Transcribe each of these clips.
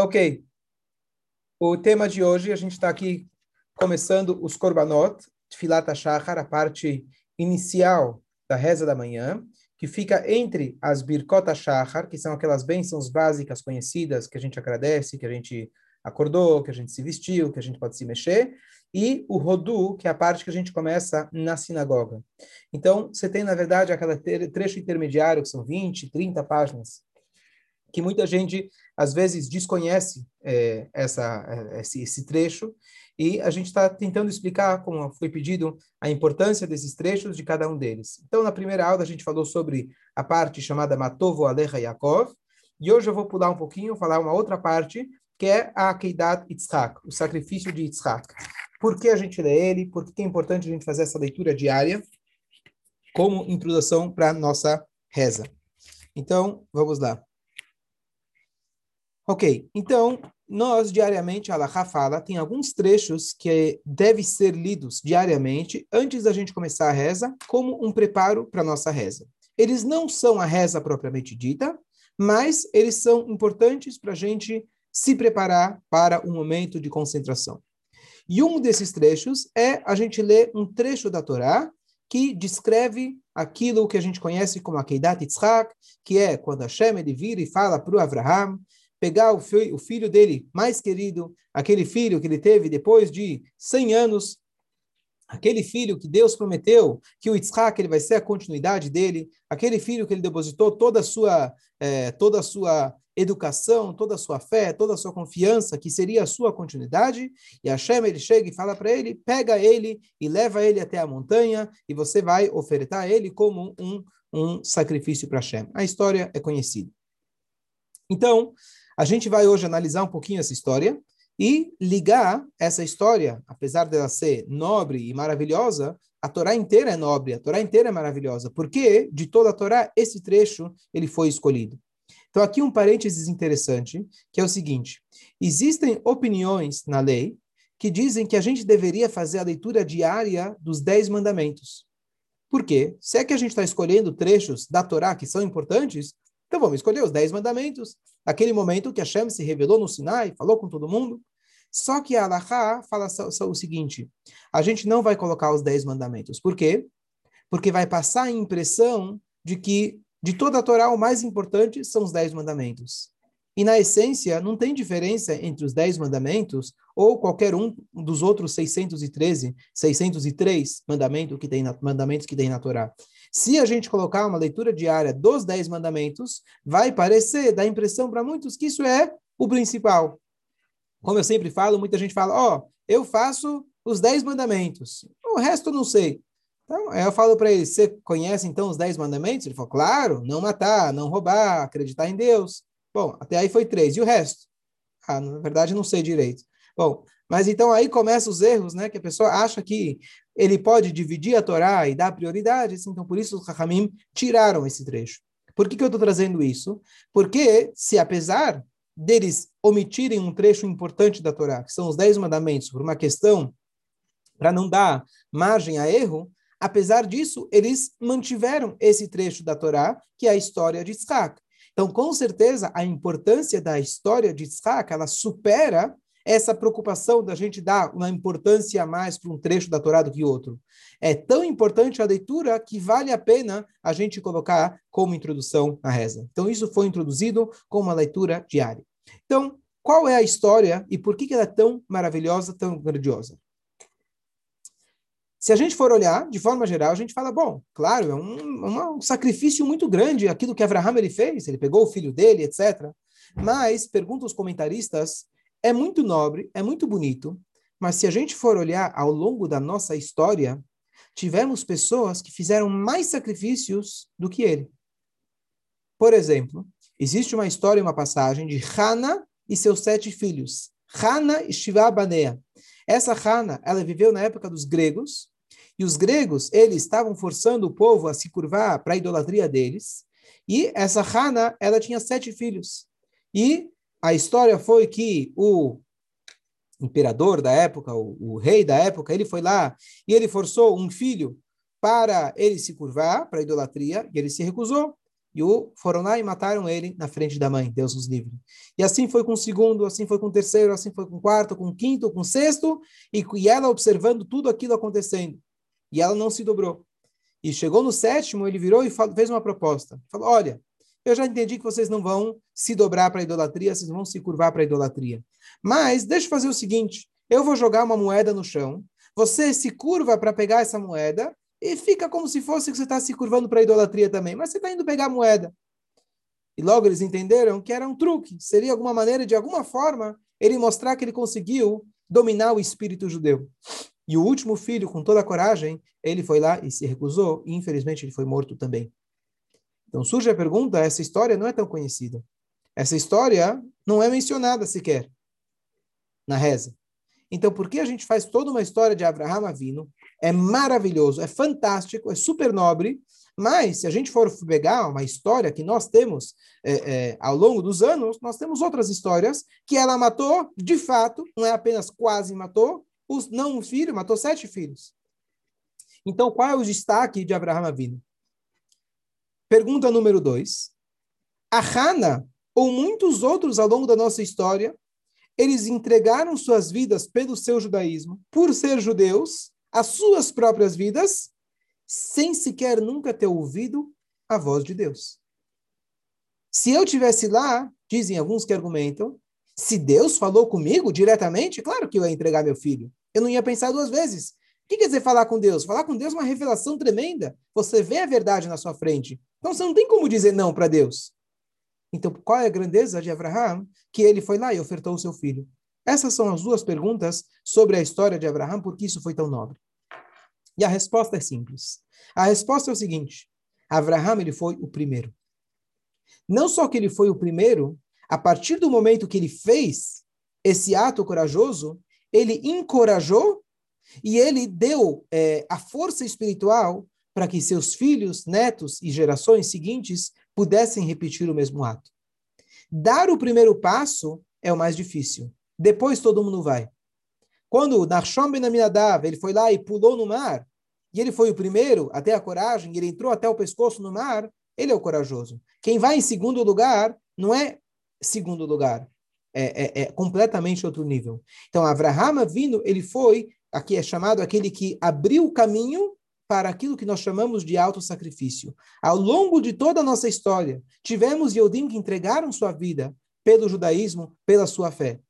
Ok. O tema de hoje, a gente está aqui começando os Korbanot, Tfilat Shachar, a parte inicial da reza da manhã, que fica entre as Birkot Shachar, que são aquelas bênçãos básicas conhecidas, que a gente agradece, que a gente acordou, que a gente se vestiu, que a gente pode se mexer, e o Rodu, que é a parte que a gente começa na sinagoga. Então, você tem, na verdade, aquele trecho intermediário, que são 20, 30 páginas, que muita gente às vezes desconhece é, essa, é, esse, esse, trecho e a gente está tentando explicar, como foi pedido, a importância desses trechos de cada um deles. Então, na primeira aula, a gente falou sobre a parte chamada Matovo Alecha Yaakov, e hoje eu vou pular um pouquinho, falar uma outra parte, que é a Akeidat Yitzhak, o sacrifício de Yitzhak. Por que a gente lê ele? Por que é importante a gente fazer essa leitura diária como introdução para a nossa reza? Então, vamos lá. Ok, então, nós diariamente, a Alaha fala, tem alguns trechos que devem ser lidos diariamente antes da gente começar a reza, como um preparo para a nossa reza. Eles não são a reza propriamente dita, mas eles são importantes para a gente se preparar para um momento de concentração. E um desses trechos é a gente ler um trecho da Torá que descreve aquilo que a gente conhece como a Keidat Yitzhak, que é quando Hashem ele vira e fala para o Abraham, pegar o, filho, o filho dele mais querido, aquele filho que ele teve depois de 100 anos, aquele filho que Deus prometeu que o Yitzhak ele vai ser a continuidade dele, aquele filho que ele depositou toda a sua, eh, toda a sua educação, toda a sua fé, toda a sua confiança, que seria a sua continuidade, e Hashem ele chega e fala para ele, pega ele e leva ele até a montanha, e você vai ofertar ele como um, um sacrifício para Hashem. A história é conhecida. Então, a gente vai hoje analisar um pouquinho essa história e ligar essa história, apesar dela ser nobre e maravilhosa, a Torá inteira é nobre, a Torá inteira é maravilhosa, porque de toda a Torá esse trecho ele foi escolhido. Então aqui um parênteses interessante, que é o seguinte: existem opiniões na lei que dizem que a gente deveria fazer a leitura diária dos dez mandamentos. Por quê? Se é que a gente está escolhendo trechos da Torá que são importantes, então vamos escolher os dez mandamentos. Aquele momento que Hashem se revelou no Sinai, falou com todo mundo. Só que a Alaha fala só, só o seguinte: a gente não vai colocar os dez mandamentos. Por quê? Porque vai passar a impressão de que de toda a Torá o mais importante são os dez mandamentos. E na essência, não tem diferença entre os dez mandamentos ou qualquer um dos outros 613, 603 mandamentos que tem na, mandamentos que tem na Torá. Se a gente colocar uma leitura diária dos Dez Mandamentos, vai parecer, dá impressão para muitos que isso é o principal. Como eu sempre falo, muita gente fala, ó, oh, eu faço os Dez Mandamentos, o resto não sei. Então, eu falo para ele, você conhece então os Dez Mandamentos? Ele falou, claro, não matar, não roubar, acreditar em Deus. Bom, até aí foi três. E o resto? Ah, na verdade, não sei direito. Bom, mas então aí começam os erros, né? Que a pessoa acha que ele pode dividir a Torá e dar prioridades, então por isso os Rahamim tiraram esse trecho. Por que, que eu estou trazendo isso? Porque se apesar deles omitirem um trecho importante da Torá, que são os Dez Mandamentos, por uma questão para não dar margem a erro, apesar disso, eles mantiveram esse trecho da Torá, que é a história de Isaac. Então, com certeza, a importância da história de Isaac, ela supera essa preocupação da gente dar uma importância a mais para um trecho da Torá do que outro. É tão importante a leitura que vale a pena a gente colocar como introdução à reza. Então, isso foi introduzido como uma leitura diária. Então, qual é a história e por que ela é tão maravilhosa, tão grandiosa? Se a gente for olhar, de forma geral, a gente fala, bom, claro, é um, um sacrifício muito grande aquilo que Abraham ele fez, ele pegou o filho dele, etc. Mas, perguntam os comentaristas, é muito nobre, é muito bonito, mas se a gente for olhar ao longo da nossa história, tivemos pessoas que fizeram mais sacrifícios do que ele. Por exemplo, existe uma história, uma passagem de Hana e seus sete filhos. Hana e Shivabanea. Essa Hana, ela viveu na época dos gregos, e os gregos, eles estavam forçando o povo a se curvar para a idolatria deles. E essa Hana, ela tinha sete filhos. E a história foi que o imperador da época, o, o, rei da época, ele foi lá e ele forçou um filho para ele se curvar para a idolatria e ele se recusou. E o, foram lá e mataram ele na frente da mãe, Deus nos livre. E assim foi com o segundo, assim foi com o terceiro, assim foi com o quarto, com o quinto, com o sexto, e, e ela observando tudo aquilo acontecendo. E ela não se dobrou. E chegou no sétimo, ele virou e fez uma proposta. Falou: Olha, eu já entendi que vocês não vão se dobrar para a idolatria, vocês vão se curvar para a idolatria. Mas deixa eu fazer o seguinte: eu vou jogar uma moeda no chão, você se curva para pegar essa moeda e fica como se fosse que você está se curvando para a idolatria também, mas você está indo pegar a moeda. E logo eles entenderam que era um truque, seria alguma maneira, de alguma forma, ele mostrar que ele conseguiu dominar o espírito judeu. E o último filho, com toda a coragem, ele foi lá e se recusou, e infelizmente ele foi morto também. Então surge a pergunta: essa história não é tão conhecida. Essa história não é mencionada sequer na reza. Então, por que a gente faz toda uma história de Abraham Avino? É maravilhoso, é fantástico, é super nobre, mas se a gente for pegar uma história que nós temos é, é, ao longo dos anos, nós temos outras histórias que ela matou, de fato, não é apenas quase matou, os, não um filho, matou sete filhos. Então, qual é o destaque de Abraham Avino? Pergunta número dois. A Hana, ou muitos outros ao longo da nossa história, eles entregaram suas vidas pelo seu judaísmo, por ser judeus, as suas próprias vidas, sem sequer nunca ter ouvido a voz de Deus. Se eu tivesse lá, dizem alguns que argumentam, se Deus falou comigo diretamente, claro que eu ia entregar meu filho. Eu não ia pensar duas vezes. O que quer dizer falar com Deus? Falar com Deus é uma revelação tremenda. Você vê a verdade na sua frente. Então você não tem como dizer não para Deus. Então, qual é a grandeza de Abraham? Que ele foi lá e ofertou o seu filho. Essas são as duas perguntas sobre a história de Abraham, por que isso foi tão nobre. E a resposta é simples. A resposta é o seguinte: Abraham ele foi o primeiro. Não só que ele foi o primeiro, a partir do momento que ele fez esse ato corajoso, ele encorajou e ele deu é, a força espiritual para que seus filhos, netos e gerações seguintes pudessem repetir o mesmo ato. Dar o primeiro passo é o mais difícil. Depois todo mundo vai. Quando Nachshon ben Aminadav, ele foi lá e pulou no mar, e ele foi o primeiro a ter a coragem, ele entrou até o pescoço no mar, ele é o corajoso. Quem vai em segundo lugar não é segundo lugar, é, é, é completamente outro nível. Então, Avraham vindo, ele foi, aqui é chamado aquele que abriu o caminho para aquilo que nós chamamos de auto-sacrifício. Ao longo de toda a nossa história, tivemos Yodim que entregaram sua vida pelo judaísmo, pela sua fé.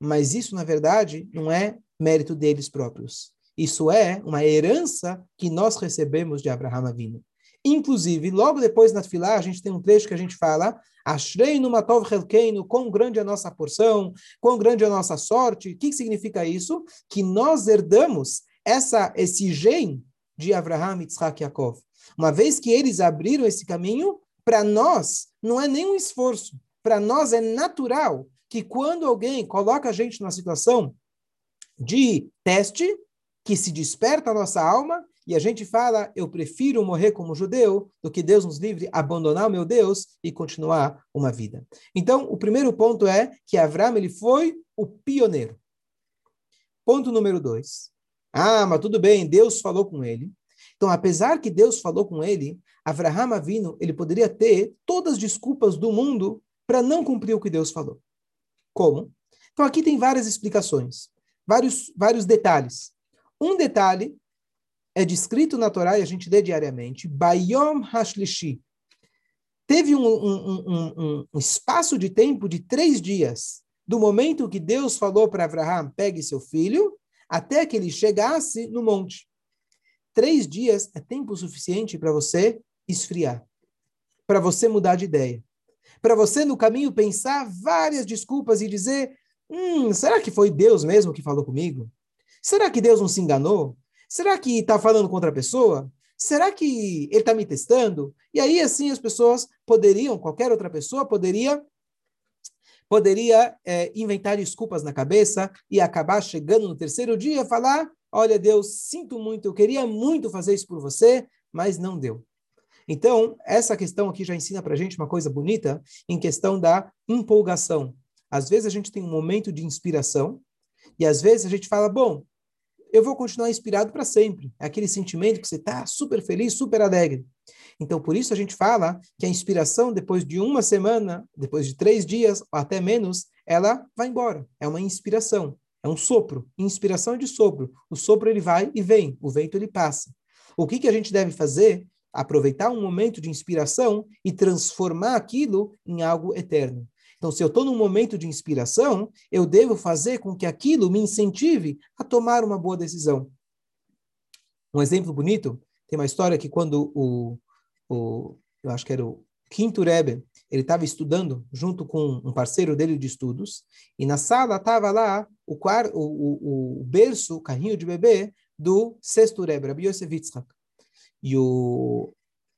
Mas isso, na verdade, não é mérito deles próprios. Isso é uma herança que nós recebemos de Abraham Avinu. Inclusive, logo depois na Tfilá, a gente tem um trecho que a gente fala Ashreinu matov helkeinu, quão grande é a nossa porção, quão grande é a nossa sorte. O que significa isso? Que nós herdamos essa, esse gen de Abraham, Yitzhak e Yaakov. Uma vez que eles abriram esse caminho, para nós não é nenhum esforço. Para nós é natural que quando alguém coloca a gente numa situação de teste, que se desperta a nossa alma e a gente fala, eu prefiro morrer como judeu do que Deus nos livre, abandonar o meu Deus e continuar uma vida. Então, o primeiro ponto é que Abraão ele foi o pioneiro. Ponto número dois. Ah, mas tudo bem, Deus falou com ele. Então, apesar que Deus falou com ele, Avraham Avino, ele poderia ter todas as desculpas do mundo para não cumprir o que Deus falou. Como? Então, aqui tem várias explicações, vários, vários detalhes. Um detalhe é descrito na Torá e a gente lê diariamente, Bayom Hashlishi. Teve um, um, um, um, espaço de tempo de três dias, do momento que Deus falou para Avraham, pegue seu filho, até que ele chegasse no monte. Três dias é tempo suficiente para você esfriar, para você mudar de ideia, para você no caminho pensar várias desculpas e dizer: hum, será que foi Deus mesmo que falou comigo? Será que Deus não se enganou? Será que está falando com outra pessoa? Será que ele está me testando? E aí, assim, as pessoas poderiam, qualquer outra pessoa poderia poderia é, inventar desculpas na cabeça e acabar chegando no terceiro dia e falar: Olha, Deus, sinto muito, eu queria muito fazer isso por você, mas não deu. Então, essa questão aqui já ensina para a gente uma coisa bonita em questão da empolgação. Às vezes a gente tem um momento de inspiração e às vezes a gente fala: Bom, eu vou continuar inspirado para sempre. É aquele sentimento que você está super feliz, super alegre. Então, por isso a gente fala que a inspiração, depois de uma semana, depois de três dias, ou até menos, ela vai embora. É uma inspiração, é um sopro. Inspiração é de sopro. O sopro ele vai e vem, o vento ele passa. O que, que a gente deve fazer? Aproveitar um momento de inspiração e transformar aquilo em algo eterno. Então, se eu estou num momento de inspiração, eu devo fazer com que aquilo me incentive a tomar uma boa decisão. Um exemplo bonito, tem uma história que quando o, o eu acho que era o quinto Rebbe, ele estava estudando junto com um parceiro dele de estudos, e na sala estava lá o, o, o, o berço, o carrinho de bebê do sexto Rebbe, Rabbi Yosef Yitzhak. E o,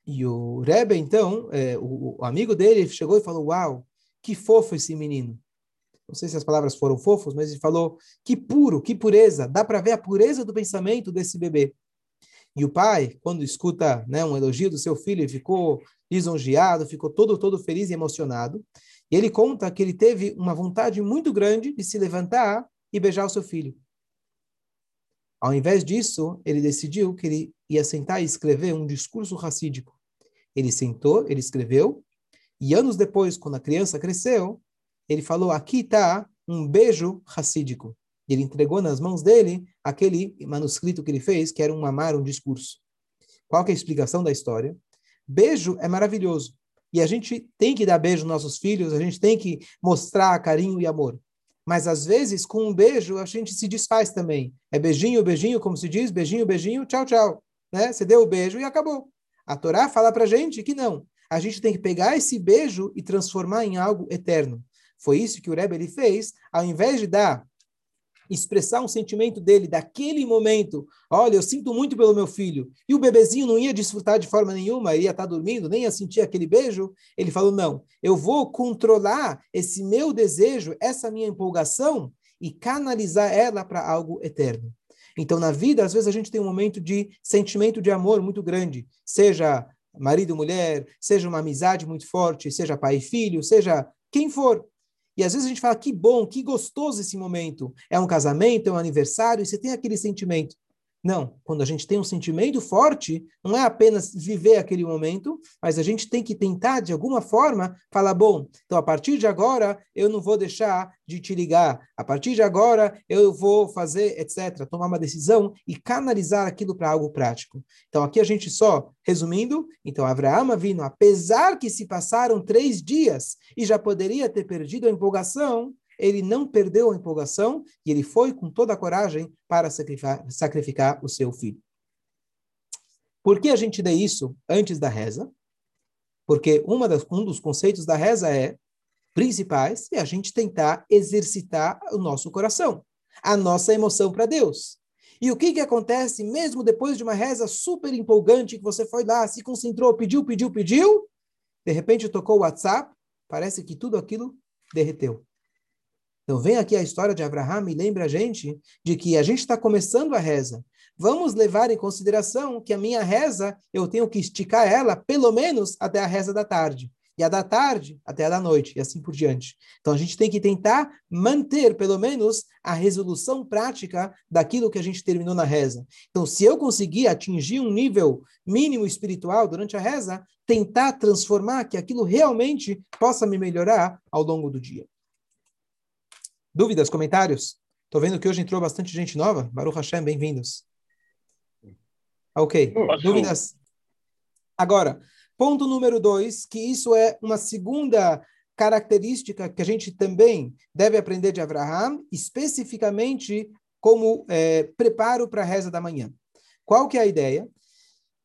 e o Rebbe, então, é, o, o, amigo dele chegou e falou, uau, que fofo esse menino. Não sei se as palavras foram fofos, mas ele falou, que puro, que pureza. Dá para ver a pureza do pensamento desse bebê. E o pai, quando escuta né, um elogio do seu filho, ficou lisonjeado, ficou todo, todo feliz e emocionado. E ele conta que ele teve uma vontade muito grande de se levantar e beijar o seu filho. Ao invés disso, ele decidiu que ele ia sentar e escrever um discurso racídico. Ele sentou, ele escreveu, e anos depois, quando a criança cresceu, ele falou: aqui está um beijo racídico. E ele entregou nas mãos dele aquele manuscrito que ele fez, que era um amar, um discurso. Qual é a explicação da história? Beijo é maravilhoso. E a gente tem que dar beijo aos nossos filhos, a gente tem que mostrar carinho e amor. Mas às vezes, com um beijo, a gente se desfaz também. É beijinho, beijinho, como se diz, beijinho, beijinho, tchau, tchau. Né? Você deu o beijo e acabou. A Torá fala para gente que não a gente tem que pegar esse beijo e transformar em algo eterno. Foi isso que o Rebbe ele fez, ao invés de dar expressar um sentimento dele daquele momento, olha, eu sinto muito pelo meu filho, e o bebezinho não ia desfrutar de forma nenhuma, ia estar dormindo, nem ia sentir aquele beijo, ele falou, não, eu vou controlar esse meu desejo, essa minha empolgação, e canalizar ela para algo eterno. Então, na vida, às vezes a gente tem um momento de sentimento de amor muito grande, seja marido mulher, seja uma amizade muito forte, seja pai e filho, seja quem for. E às vezes a gente fala que bom, que gostoso esse momento. É um casamento, é um aniversário, e você tem aquele sentimento. Não, quando a gente tem um sentimento forte, não é apenas viver aquele momento, mas a gente tem que tentar, de alguma forma, falar: bom, então a partir de agora eu não vou deixar de te ligar, a partir de agora eu vou fazer, etc. Tomar uma decisão e canalizar aquilo para algo prático. Então aqui a gente só, resumindo, então Abraão vindo, apesar que se passaram três dias e já poderia ter perdido a empolgação, ele não perdeu a empolgação e ele foi com toda a coragem para sacrificar, o seu filho. Por que a gente dê isso antes da reza? Porque das, um dos conceitos da reza é principais é a gente tentar exercitar o nosso coração, a nossa emoção para Deus. E o que, que acontece mesmo depois de uma reza super empolgante que você foi lá, se concentrou, pediu, pediu, pediu, de repente tocou o WhatsApp, parece que tudo aquilo derreteu. Então vem aqui a história de Abraham e lembra a gente de que a gente está começando a reza. Vamos levar em consideração que a minha reza, eu tenho que esticar ela pelo menos até a reza da tarde. E a da tarde até a da noite, e assim por diante. Então a gente tem que tentar manter, pelo menos, a resolução prática daquilo que a gente terminou na reza. Então, se eu conseguir atingir um nível mínimo espiritual durante a reza, tentar transformar que aquilo realmente possa me melhorar ao longo do dia. Dúvidas, comentários? Estou vendo que hoje entrou bastante gente nova. Baruch Hashem, bem-vindos. Ok. Dúvidas? Agora, ponto número dois, que isso é uma segunda característica que a gente também deve aprender de Abraham, especificamente como é, preparo para a reza da manhã. Qual que é a ideia?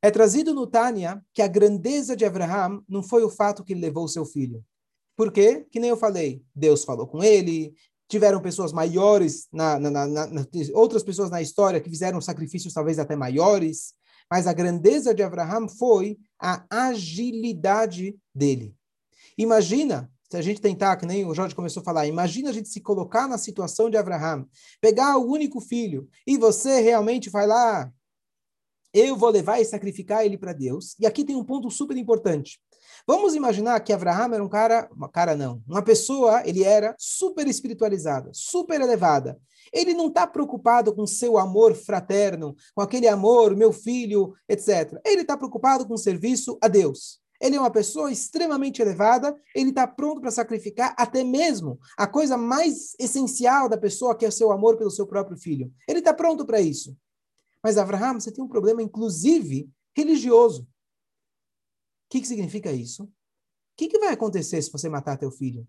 É trazido no Tânia que a grandeza de Abraham não foi o fato que ele levou seu filho. Por quê? Que nem eu falei, Deus falou com ele, tiveram pessoas maiores, na, na, na, outras pessoas na história que fizeram sacrifícios talvez até maiores, mas a grandeza de Abraham foi a agilidade dele. Imagina, se a gente tentar, que nem o Jorge começou a falar, imagina a gente se colocar na situação de Abraham, pegar o único filho e você realmente vai lá, eu vou levar e sacrificar ele para Deus. E aqui tem um ponto super importante. Vamos imaginar que Abraham era um cara, uma cara não, uma pessoa, ele era super espiritualizada, super elevada. Ele não está preocupado com seu amor fraterno, com aquele amor, meu filho, etc. Ele está preocupado com o serviço a Deus. Ele é uma pessoa extremamente elevada, ele está pronto para sacrificar até mesmo a coisa mais essencial da pessoa, que é o seu amor pelo seu próprio filho. Ele está pronto para isso. Mas, Abraham, você tem um problema, inclusive, religioso. Que, que significa isso? O que, que vai acontecer se você matar teu filho?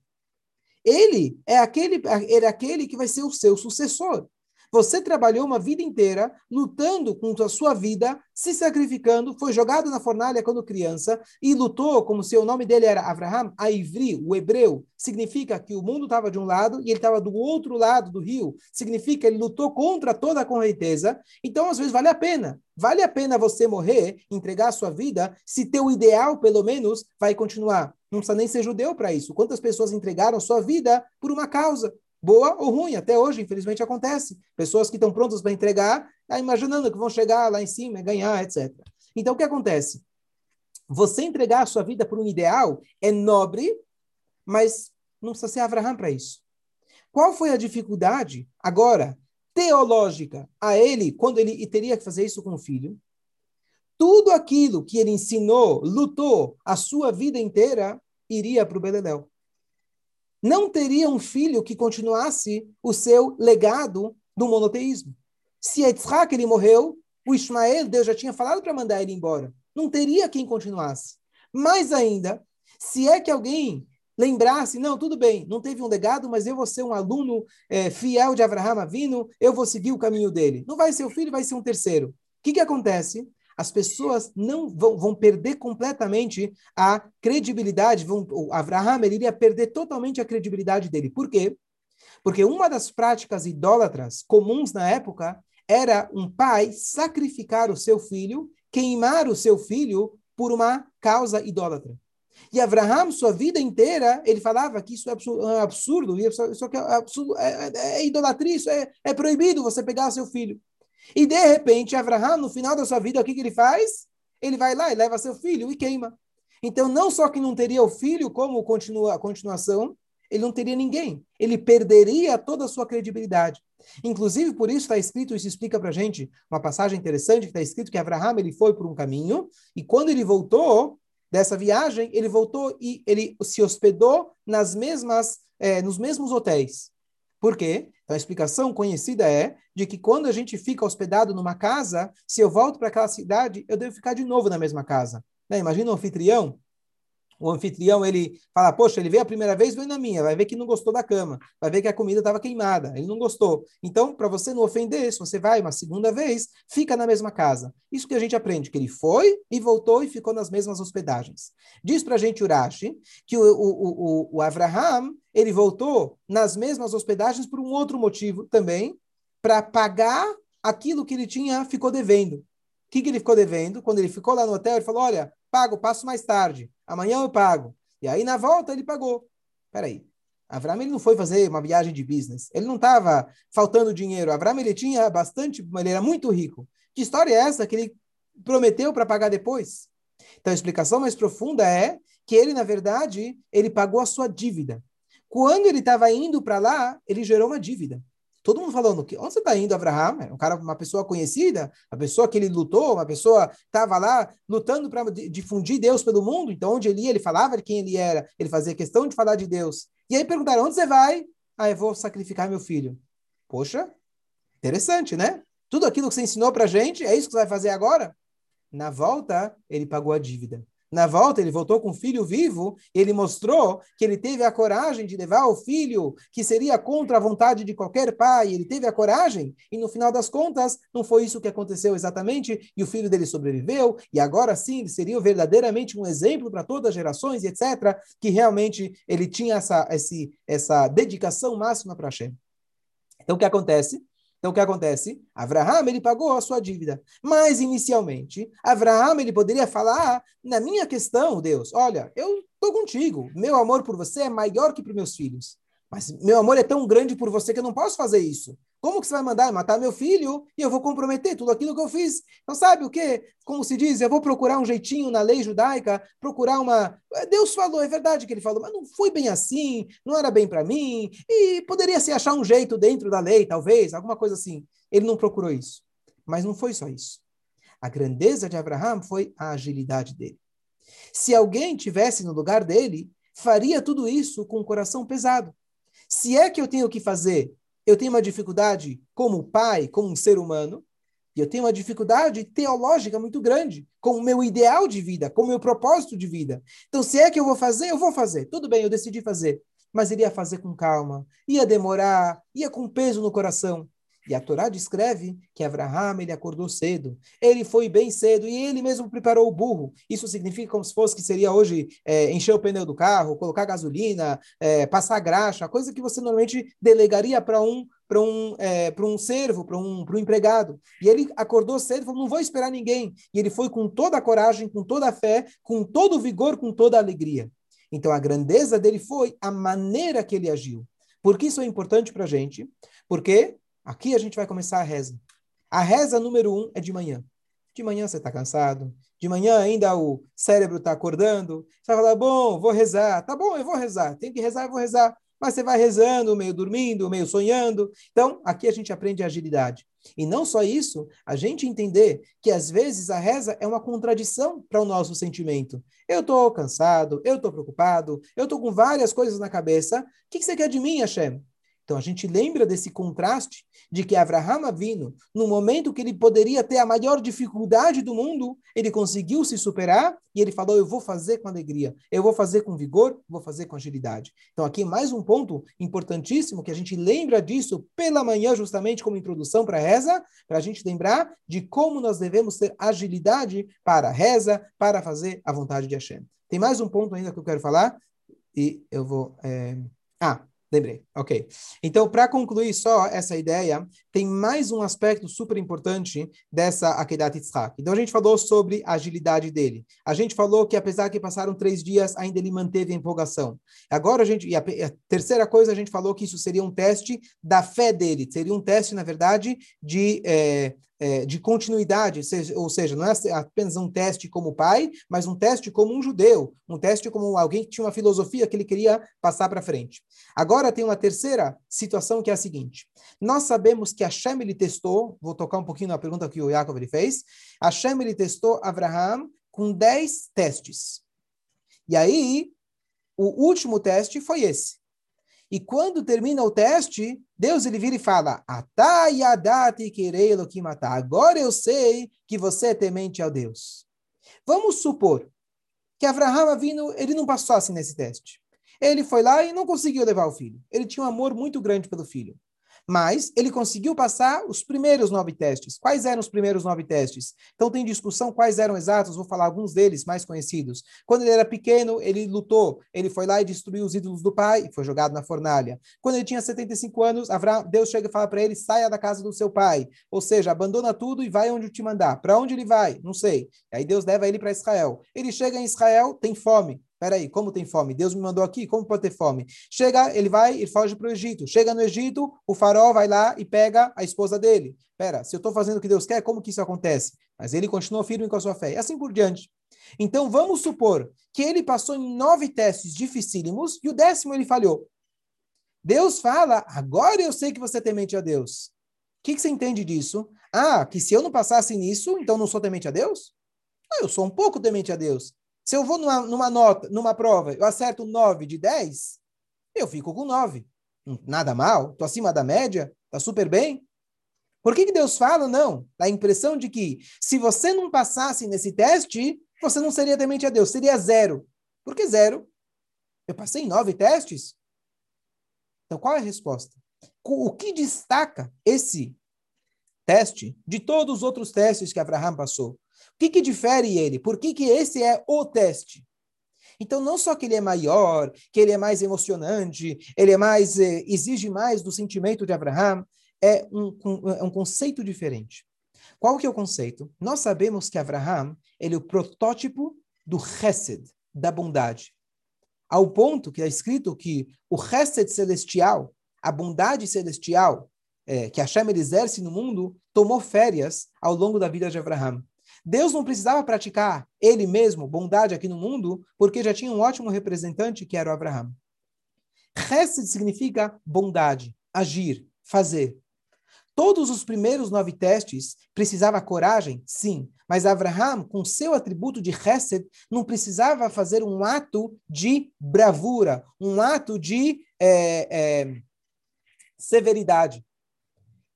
Ele é aquele, ele é aquele que vai ser o seu sucessor. Você trabalhou uma vida inteira lutando contra a sua vida, se sacrificando, foi jogado na fornalha quando criança e lutou como se o nome dele era Abraham, a Ivri, o hebreu. Significa que o mundo estava de um lado e ele estava do outro lado do rio. Significa que ele lutou contra toda a correnteza. Então, às vezes, vale a pena. Vale a pena você morrer, entregar a sua vida, se teu ideal, pelo menos, vai continuar. Não precisa nem ser judeu para isso. Quantas pessoas entregaram sua vida por uma causa? Boa ou ruim. Até hoje, infelizmente, acontece. Pessoas que estão prontas para entregar, tá imaginando que vão chegar lá em cima, ganhar, etc. Então, o que acontece? Você entregar a sua vida por um ideal é nobre, mas não precisa ser Abraham para isso. Qual foi a dificuldade, agora, teológica, a ele, quando ele teria que fazer isso com o filho? Tudo aquilo que ele ensinou, lutou a sua vida inteira, iria para o Beleléu não teria um filho que continuasse o seu legado do monoteísmo. Se Yitzhak ele morreu, o Ismael, Deus já tinha falado para mandar ele embora. Não teria quem continuasse. Mais ainda, se é que alguém lembrasse, não, tudo bem, não teve um legado, mas eu vou ser um aluno é, fiel de Abraham Avino, eu vou seguir o caminho dele. Não vai ser o filho, vai ser um terceiro. O que, que acontece? As pessoas não vão, vão perder completamente a credibilidade. Vão, o Abraham ele iria perder totalmente a credibilidade dele. Por quê? Porque uma das práticas idólatras comuns na época era um pai sacrificar o seu filho, queimar o seu filho por uma causa idólatra. E Abraham, sua vida inteira, ele falava que isso é absurdo, isso, é, é, é, é idolatria, isso é, é proibido você pegar o seu filho. E de repente, Abraham, no final da sua vida, o que, que ele faz? Ele vai lá e leva seu filho e queima. Então, não só que não teria o filho como continua, a continuação, ele não teria ninguém. Ele perderia toda a sua credibilidade. Inclusive, por isso está escrito, isso explica para gente uma passagem interessante, que está escrito que Abraham ele foi por um caminho, e quando ele voltou dessa viagem, ele voltou e ele se hospedou nas mesmas, é, nos mesmos hotéis. Por quê? Então, a explicação conhecida é de que quando a gente fica hospedado numa casa, se eu volto para aquela cidade, eu devo ficar de novo na mesma casa. Né? Imagina um anfitrião o anfitrião ele fala, poxa, ele veio a primeira vez, veio na minha, vai ver que não gostou da cama, vai ver que a comida estava queimada, ele não gostou. Então, para você não ofender, se você vai uma segunda vez, fica na mesma casa. Isso que a gente aprende, que ele foi e voltou e ficou nas mesmas hospedagens. Diz para a gente Urashi que o, o, o, o Abraham, ele voltou nas mesmas hospedagens por um outro motivo também, para pagar aquilo que ele tinha, ficou devendo. O que, que ele ficou devendo? Quando ele ficou lá no hotel, ele falou, olha, pago, passo mais tarde. Amanhã eu pago. E aí, na volta, ele pagou. Peraí. Avram ele não foi fazer uma viagem de business. Ele não estava faltando dinheiro. Avram ele tinha bastante, ele era muito rico. Que história é essa que ele prometeu para pagar depois? Então, a explicação mais profunda é que ele, na verdade, ele pagou a sua dívida. Quando ele estava indo para lá, ele gerou uma dívida. Todo mundo falando, que onde você está indo, Abraham? Um cara, uma pessoa conhecida, uma pessoa que ele lutou, uma pessoa estava lá lutando para difundir Deus pelo mundo. Então, onde ele ia, ele falava de quem ele era, ele fazia questão de falar de Deus. E aí perguntaram, onde você vai? Ah, eu vou sacrificar meu filho. Poxa, interessante, né? Tudo aquilo que você ensinou para gente, é isso que você vai fazer agora? Na volta, ele pagou a dívida. Na volta, ele voltou com o filho vivo, ele mostrou que ele teve a coragem de levar o filho, que seria contra a vontade de qualquer pai, ele teve a coragem, e no final das contas, não foi isso que aconteceu exatamente, e o filho dele sobreviveu, e agora sim, ele seria verdadeiramente um exemplo para todas as gerações, etc., que realmente ele tinha essa, esse, essa dedicação máxima para Hashem. Então, o que acontece? Então, o que acontece? Abraham, ele pagou a sua dívida. Mas, inicialmente, Abraham, ele poderia falar, na minha questão, Deus, olha, eu estou contigo. Meu amor por você é maior que para meus filhos. Mas meu amor é tão grande por você que eu não posso fazer isso. Como que você vai mandar matar meu filho e eu vou comprometer tudo aquilo que eu fiz? Não sabe o quê? Como se diz, eu vou procurar um jeitinho na lei judaica, procurar uma. Deus falou, é verdade que ele falou, mas não foi bem assim, não era bem para mim, e poderia se achar um jeito dentro da lei, talvez, alguma coisa assim. Ele não procurou isso. Mas não foi só isso. A grandeza de Abraão foi a agilidade dele. Se alguém tivesse no lugar dele, faria tudo isso com o coração pesado. Se é que eu tenho que fazer eu tenho uma dificuldade como pai, como um ser humano, e eu tenho uma dificuldade teológica muito grande com o meu ideal de vida, com o meu propósito de vida. Então, se é que eu vou fazer, eu vou fazer. Tudo bem, eu decidi fazer. Mas iria fazer com calma, ia demorar, ia com peso no coração. E a Torá descreve que Abraham ele acordou cedo, ele foi bem cedo e ele mesmo preparou o burro. Isso significa como se fosse que seria hoje é, encher o pneu do carro, colocar gasolina, é, passar graxa, coisa que você normalmente delegaria para um para um é, para um servo, para um, para um empregado. E ele acordou cedo e falou: não vou esperar ninguém. E ele foi com toda a coragem, com toda a fé, com todo o vigor, com toda a alegria. Então a grandeza dele foi a maneira que ele agiu. Por que isso é importante para a gente? Porque Aqui a gente vai começar a reza. A reza número um é de manhã. De manhã você está cansado. De manhã ainda o cérebro está acordando. Você vai falar, bom, vou rezar. Tá bom, eu vou rezar. Tem que rezar, eu vou rezar mas você vai rezando, meio dormindo, meio sonhando. Então, aqui a gente aprende agilidade. E não só isso, a gente entender que às vezes a reza é uma contradição para o nosso sentimento. Eu estou cansado, eu estou preocupado, eu estou com várias coisas na cabeça. O que, que você quer de mim, Hashem? Então a gente lembra desse contraste de que Abraham Avino, no momento que ele poderia ter a maior dificuldade do mundo, ele conseguiu se superar e ele falou: Eu vou fazer com alegria, eu vou fazer com vigor, vou fazer com agilidade. Então aqui mais um ponto importantíssimo que a gente lembra disso pela manhã, justamente como introdução para a reza, para a gente lembrar de como nós devemos ter agilidade para a reza, para fazer a vontade de Hashem. Tem mais um ponto ainda que eu quero falar e eu vou. É... Ah, Lembrei, ok. Então, para concluir só essa ideia, tem mais um aspecto super importante dessa Akedat Yitzhak. Então, a gente falou sobre a agilidade dele. A gente falou que, apesar que passaram três dias, ainda ele manteve a empolgação. Agora, a gente. E a, a terceira coisa, a gente falou que isso seria um teste da fé dele. Seria um teste, na verdade, de. É, é, de continuidade, ou seja, não é apenas um teste como pai, mas um teste como um judeu, um teste como alguém que tinha uma filosofia que ele queria passar para frente. Agora tem uma terceira situação que é a seguinte: nós sabemos que Hashem ele testou, vou tocar um pouquinho na pergunta que o Jacob ele fez, Hashem ele testou Abraham com 10 testes. E aí, o último teste foi esse. E quando termina o teste, Deus ele vira e fala: Atayadati que matar. Agora eu sei que você é temente ao Deus. Vamos supor que Abraham vindo, ele não passou assim nesse teste. Ele foi lá e não conseguiu levar o filho. Ele tinha um amor muito grande pelo filho. Mas ele conseguiu passar os primeiros nove testes. Quais eram os primeiros nove testes? Então tem discussão quais eram exatos, vou falar alguns deles mais conhecidos. Quando ele era pequeno, ele lutou, ele foi lá e destruiu os ídolos do pai e foi jogado na fornalha. Quando ele tinha 75 anos, Deus chega e fala para ele: saia da casa do seu pai. Ou seja, abandona tudo e vai onde eu te mandar. Para onde ele vai? Não sei. Aí Deus leva ele para Israel. Ele chega em Israel, tem fome. Peraí, como tem fome? Deus me mandou aqui, como pode ter fome? Chega, ele vai e foge para o Egito. Chega no Egito, o farol vai lá e pega a esposa dele. Pera, se eu estou fazendo o que Deus quer, como que isso acontece? Mas ele continua firme com a sua fé. E assim por diante. Então, vamos supor que ele passou em nove testes dificílimos e o décimo ele falhou. Deus fala, agora eu sei que você é temente a Deus. O que, que você entende disso? Ah, que se eu não passasse nisso, então não sou temente a Deus? Ah, eu sou um pouco temente a Deus. Se eu vou numa, numa nota, numa prova, eu acerto 9 de 10, eu fico com 9. Nada mal, estou acima da média, está super bem. Por que, que Deus fala? Não. Dá a impressão de que se você não passasse nesse teste, você não seria temente a Deus, seria zero. Por que zero? Eu passei em nove testes? Então, qual é a resposta? O que destaca esse teste de todos os outros testes que Abraham passou? Que, que difere ele? Por que, que esse é o teste? Então, não só que ele é maior, que ele é mais emocionante, ele é mais eh, exige mais do sentimento de Abraham, é um, é um conceito diferente. Qual que é o conceito? Nós sabemos que Abraham ele é o protótipo do Hesed, da bondade. ao ponto que é escrito que o Hesed celestial, a bondade celestial é, que Hashem exerce no mundo, tomou férias ao longo da vida de Abraham. Deus não precisava praticar ele mesmo bondade aqui no mundo, porque já tinha um ótimo representante que era o Abraham. Hesed significa bondade, agir, fazer. Todos os primeiros nove testes precisava coragem, sim, mas Abraham, com seu atributo de Hesed, não precisava fazer um ato de bravura, um ato de é, é, severidade.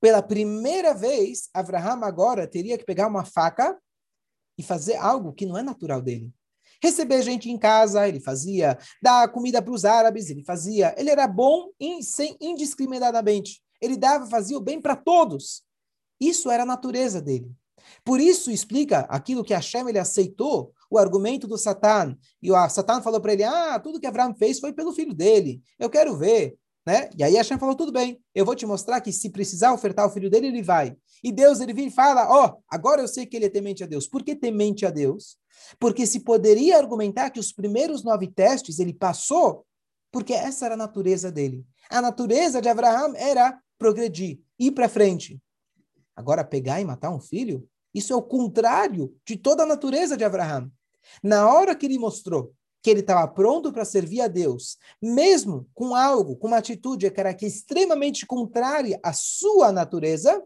Pela primeira vez, Abraham agora teria que pegar uma faca e fazer algo que não é natural dele. Receber gente em casa, ele fazia. Dar comida para os árabes, ele fazia. Ele era bom in, sem, indiscriminadamente. Ele dava, fazia o bem para todos. Isso era a natureza dele. Por isso explica aquilo que Hashem ele aceitou, o argumento do Satan. E o Satan falou para ele: Ah, tudo que Abraão fez foi pelo filho dele. Eu quero ver. Né? E aí Hashem falou: Tudo bem, eu vou te mostrar que se precisar ofertar o filho dele, ele vai. E Deus ele vem e fala: Ó, oh, agora eu sei que ele é temente a Deus. Por que temente a Deus? Porque se poderia argumentar que os primeiros nove testes ele passou, porque essa era a natureza dele. A natureza de Abraão era progredir, ir para frente. Agora, pegar e matar um filho, isso é o contrário de toda a natureza de Abraão. Na hora que ele mostrou que ele estava pronto para servir a Deus, mesmo com algo, com uma atitude que era extremamente contrária à sua natureza,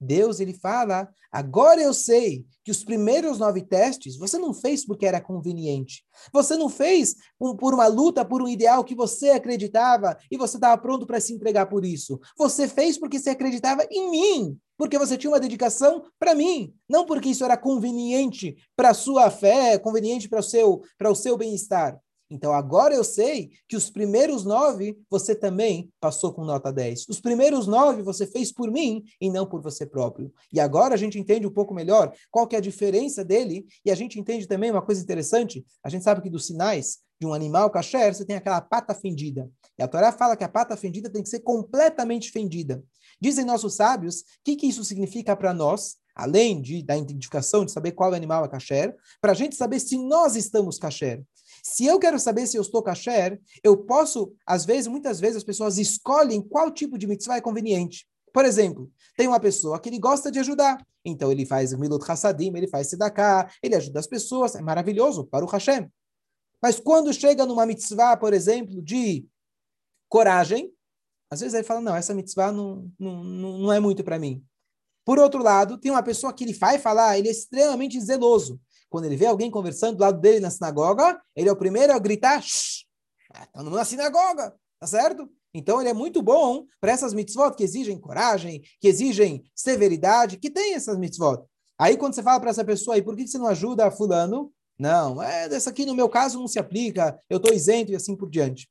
Deus ele fala: agora eu sei que os primeiros nove testes você não fez porque era conveniente. Você não fez um, por uma luta, por um ideal que você acreditava e você estava pronto para se entregar por isso. Você fez porque você acreditava em mim, porque você tinha uma dedicação para mim, não porque isso era conveniente para a sua fé, conveniente para o seu, para o seu bem-estar. Então agora eu sei que os primeiros nove você também passou com nota 10. Os primeiros nove você fez por mim e não por você próprio. E agora a gente entende um pouco melhor qual que é a diferença dele e a gente entende também uma coisa interessante. A gente sabe que dos sinais de um animal kasher você tem aquela pata fendida. E a Torá fala que a pata fendida tem que ser completamente fendida. Dizem nossos sábios, o que, que isso significa para nós? Além de, da identificação, de saber qual animal é kasher, para a gente saber se nós estamos kasher. Se eu quero saber se eu estou kasher, eu posso, às vezes, muitas vezes, as pessoas escolhem qual tipo de mitzvah é conveniente. Por exemplo, tem uma pessoa que ele gosta de ajudar. Então ele faz Milut Hassadim, ele faz Sedaká, ele ajuda as pessoas, é maravilhoso, para o Hashem. Mas quando chega numa mitzvah, por exemplo, de coragem, às vezes ele fala, não, essa mitzvah não, não, não é muito para mim. Por outro lado, tem uma pessoa que ele vai falar, ele é extremamente zeloso. Quando ele vê alguém conversando do lado dele na sinagoga, ele é o primeiro a gritar: Estamos tá numa sinagoga, tá certo? Então ele é muito bom para essas mitzvot que exigem coragem, que exigem severidade, que tem essas mitzvot. Aí quando você fala para essa pessoa aí, por que você não ajuda fulano? Não, é, dessa aqui no meu caso não se aplica, eu estou isento e assim por diante.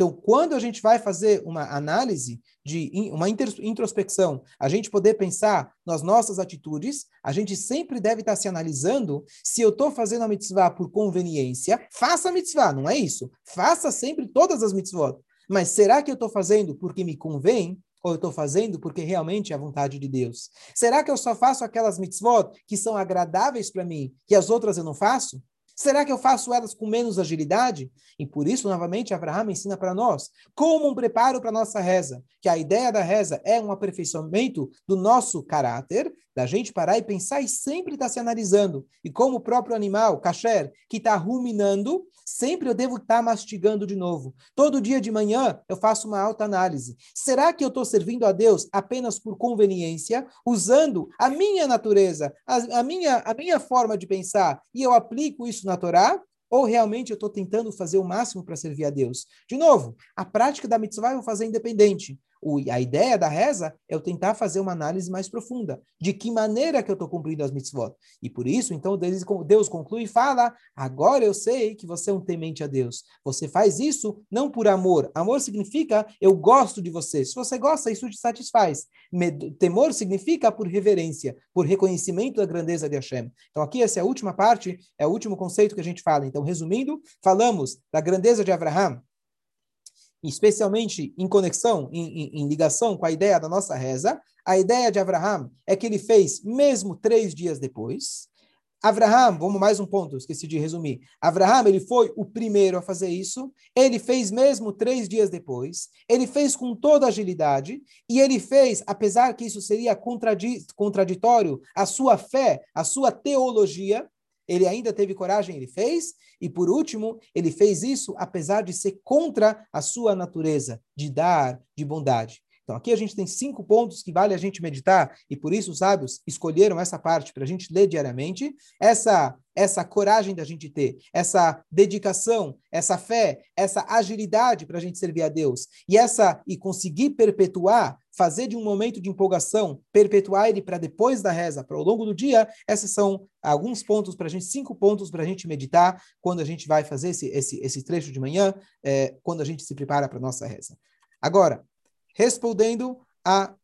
Então, quando a gente vai fazer uma análise de uma introspecção, a gente poder pensar nas nossas atitudes, a gente sempre deve estar se analisando se eu estou fazendo a mitzvah por conveniência, faça a mitzvah, não é isso. Faça sempre todas as mitzvot. Mas será que eu estou fazendo porque me convém? Ou eu estou fazendo porque realmente é a vontade de Deus? Será que eu só faço aquelas mitzvot que são agradáveis para mim, que as outras eu não faço? Será que eu faço elas com menos agilidade? E por isso, novamente, Abraão ensina para nós como um preparo para a nossa reza, que a ideia da reza é um aperfeiçoamento do nosso caráter, da gente parar e pensar e sempre estar tá se analisando. E como o próprio animal, kasher, que está ruminando, sempre eu devo estar tá mastigando de novo. Todo dia de manhã eu faço uma alta análise. Será que eu estou servindo a Deus apenas por conveniência, usando a minha natureza, a, a, minha, a minha forma de pensar, e eu aplico isso na Torá? Ou realmente eu estou tentando fazer o máximo para servir a Deus? De novo, a prática da mitzvah eu vou fazer independente. O, a ideia da reza é eu tentar fazer uma análise mais profunda. De que maneira que eu estou cumprindo as mitzvot. E por isso, então, Deus, Deus conclui e fala, agora eu sei que você é um temente a Deus. Você faz isso não por amor. Amor significa eu gosto de você. Se você gosta, isso te satisfaz. Temor significa por reverência, por reconhecimento da grandeza de Hashem. Então aqui essa é a última parte, é o último conceito que a gente fala. Então, resumindo, falamos da grandeza de Abraham, especialmente em conexão, em, em, em, ligação com a ideia da nossa reza, a ideia de Abraham é que ele fez mesmo três dias depois. Abraham, vamos mais um ponto, esqueci de resumir. Abraham, ele foi o primeiro a fazer isso. Ele fez mesmo três dias depois. Ele fez com toda agilidade. E ele fez, apesar que isso seria contradi contraditório à sua fé, à sua teologia, ele ainda teve coragem, ele fez. E por último, ele fez isso apesar de ser contra a sua natureza, de dar, de bondade. Então, aqui a gente tem cinco pontos que vale a gente meditar, e por isso os sábios escolheram essa parte para a gente ler diariamente. Essa, essa coragem da gente ter, essa dedicação, essa fé, essa agilidade para a gente servir a Deus, e essa e conseguir perpetuar, fazer de um momento de empolgação, perpetuar ele para depois da reza, para ao longo do dia, esses são alguns pontos para a gente, cinco pontos para a gente meditar quando a gente vai fazer esse, esse, esse trecho de manhã, é, quando a gente se prepara para a nossa reza. Agora, respondendo a